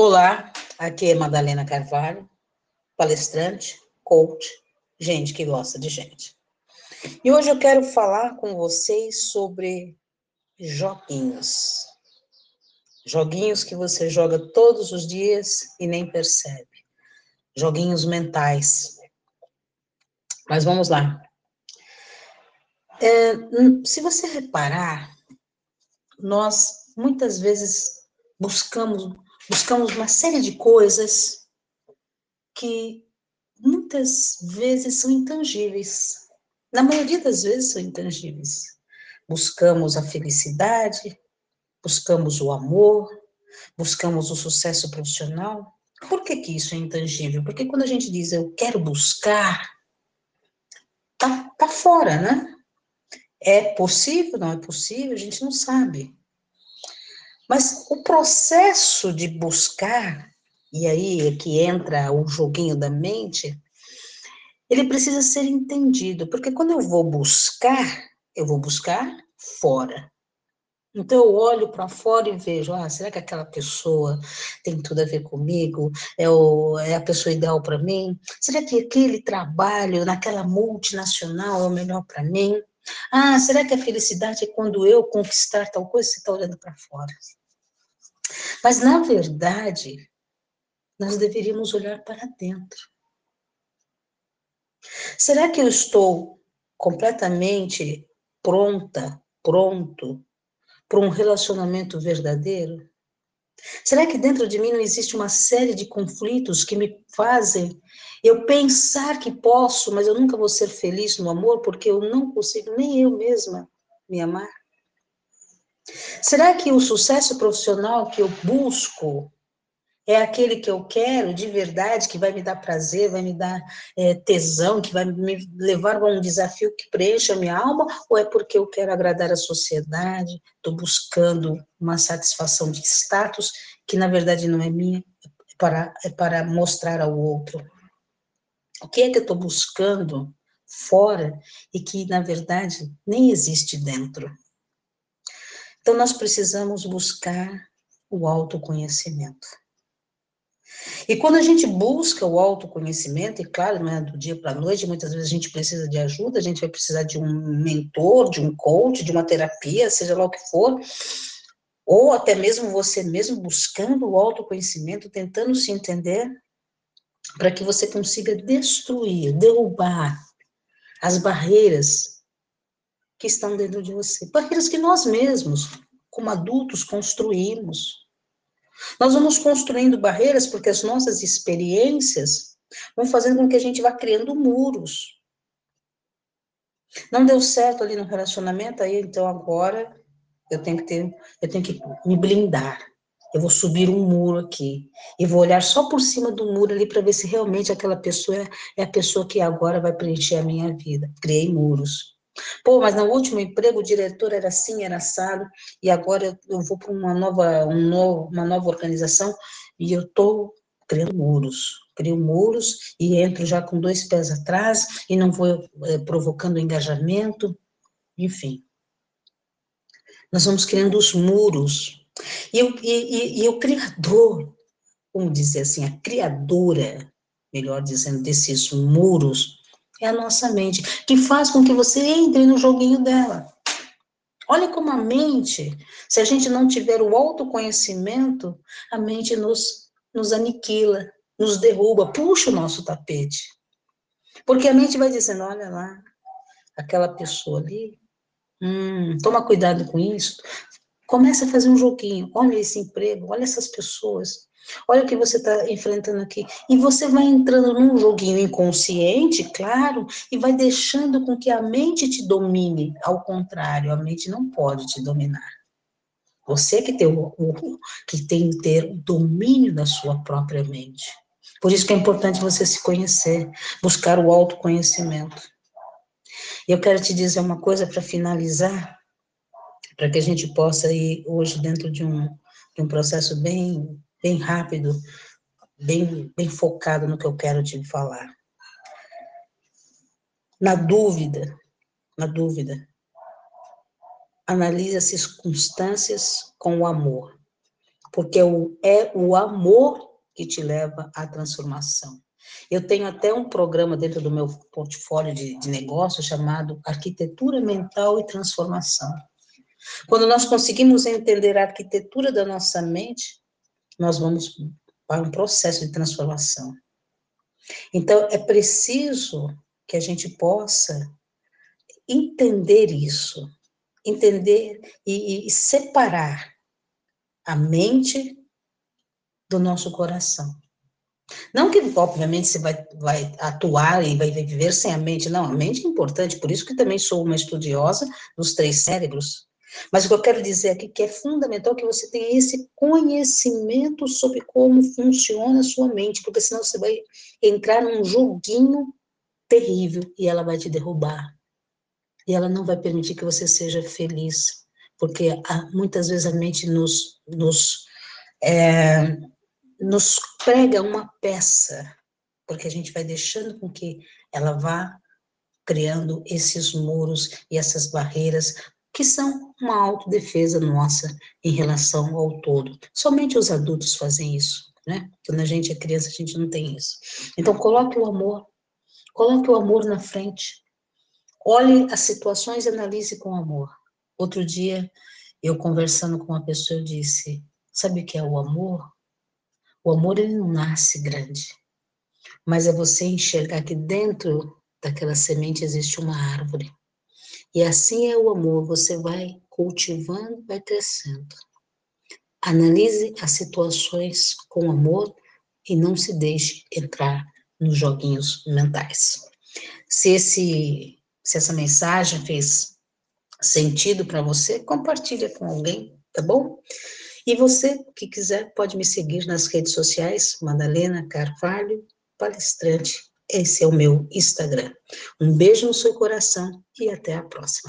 Olá, aqui é Madalena Carvalho, palestrante, coach, gente que gosta de gente. E hoje eu quero falar com vocês sobre joguinhos. Joguinhos que você joga todos os dias e nem percebe. Joguinhos mentais. Mas vamos lá. É, se você reparar, nós muitas vezes buscamos buscamos uma série de coisas que muitas vezes são intangíveis. Na maioria das vezes são intangíveis. Buscamos a felicidade, buscamos o amor, buscamos o sucesso profissional. Por que, que isso é intangível? Porque quando a gente diz eu quero buscar, tá, tá fora, né? É possível, não é possível, a gente não sabe. Mas o processo de buscar, e aí é que entra o joguinho da mente, ele precisa ser entendido, porque quando eu vou buscar, eu vou buscar fora. Então eu olho para fora e vejo, ah, será que aquela pessoa tem tudo a ver comigo? É, o, é a pessoa ideal para mim? Será que aquele trabalho naquela multinacional é o melhor para mim? Ah, será que a felicidade é quando eu conquistar tal coisa? Você está olhando para fora. Mas, na verdade, nós deveríamos olhar para dentro. Será que eu estou completamente pronta, pronto para um relacionamento verdadeiro? Será que dentro de mim não existe uma série de conflitos que me fazem eu pensar que posso, mas eu nunca vou ser feliz no amor porque eu não consigo nem eu mesma me amar? Será que o sucesso profissional que eu busco é aquele que eu quero de verdade, que vai me dar prazer, vai me dar é, tesão, que vai me levar a um desafio que preencha a minha alma, ou é porque eu quero agradar a sociedade, estou buscando uma satisfação de status que na verdade não é minha, é para, é para mostrar ao outro. O que é que eu estou buscando fora e que na verdade nem existe dentro? Então, nós precisamos buscar o autoconhecimento. E quando a gente busca o autoconhecimento, e claro, não é do dia para a noite, muitas vezes a gente precisa de ajuda, a gente vai precisar de um mentor, de um coach, de uma terapia, seja lá o que for, ou até mesmo você mesmo buscando o autoconhecimento, tentando se entender, para que você consiga destruir, derrubar as barreiras que estão dentro de você. Barreiras que nós mesmos, como adultos, construímos. Nós vamos construindo barreiras porque as nossas experiências vão fazendo com que a gente vá criando muros. Não deu certo ali no relacionamento, aí então agora eu tenho que ter, eu tenho que me blindar. Eu vou subir um muro aqui e vou olhar só por cima do muro ali para ver se realmente aquela pessoa é, é a pessoa que agora vai preencher a minha vida. Criei muros. Pô, mas no último emprego o diretor era assim, era assado, e agora eu vou para uma nova, um novo, uma nova organização e eu estou criando muros. Crio muros e entro já com dois pés atrás e não vou é, provocando engajamento, enfim. Nós vamos criando os muros. E, eu, e, e, e o criador, vamos dizer assim, a criadora, melhor dizendo, desses muros, é a nossa mente, que faz com que você entre no joguinho dela. Olha como a mente, se a gente não tiver o autoconhecimento, a mente nos, nos aniquila, nos derruba, puxa o nosso tapete. Porque a mente vai dizendo, olha lá, aquela pessoa ali, hum, toma cuidado com isso. Começa a fazer um joguinho, olha esse emprego, olha essas pessoas. Olha o que você está enfrentando aqui. E você vai entrando num joguinho inconsciente, claro, e vai deixando com que a mente te domine. Ao contrário, a mente não pode te dominar. Você que tem, o, o, que tem ter o domínio da sua própria mente. Por isso que é importante você se conhecer, buscar o autoconhecimento. E eu quero te dizer uma coisa para finalizar, para que a gente possa ir hoje dentro de um, de um processo bem bem rápido, bem, bem focado no que eu quero te falar. Na dúvida, na dúvida, analise as circunstâncias com o amor. porque é o amor que te leva à transformação. Eu tenho até um programa dentro do meu portfólio de, de negócio chamado Arquitetura Mental e Transformação. Quando nós conseguimos entender a arquitetura da nossa mente, nós vamos para um processo de transformação. Então, é preciso que a gente possa entender isso, entender e, e separar a mente do nosso coração. Não que, obviamente, você vai, vai atuar e vai viver sem a mente, não, a mente é importante, por isso que também sou uma estudiosa dos três cérebros. Mas o que eu quero dizer aqui é que é fundamental que você tenha esse conhecimento sobre como funciona a sua mente, porque senão você vai entrar num joguinho terrível e ela vai te derrubar. E ela não vai permitir que você seja feliz, porque muitas vezes a mente nos, nos é, nos prega uma peça, porque a gente vai deixando com que ela vá criando esses muros e essas barreiras que são uma autodefesa nossa em relação ao todo. Somente os adultos fazem isso, né? Quando a gente é criança, a gente não tem isso. Então, coloque o amor, coloque o amor na frente. Olhe as situações e analise com amor. Outro dia, eu conversando com uma pessoa, eu disse, sabe o que é o amor? O amor ele não nasce grande, mas é você enxergar que dentro daquela semente existe uma árvore. E assim é o amor, você vai cultivando, vai crescendo. Analise as situações com amor e não se deixe entrar nos joguinhos mentais. Se, esse, se essa mensagem fez sentido para você, compartilha com alguém, tá bom? E você que quiser pode me seguir nas redes sociais, Madalena Carvalho Palestrante. Esse é o meu Instagram. Um beijo no seu coração e até a próxima.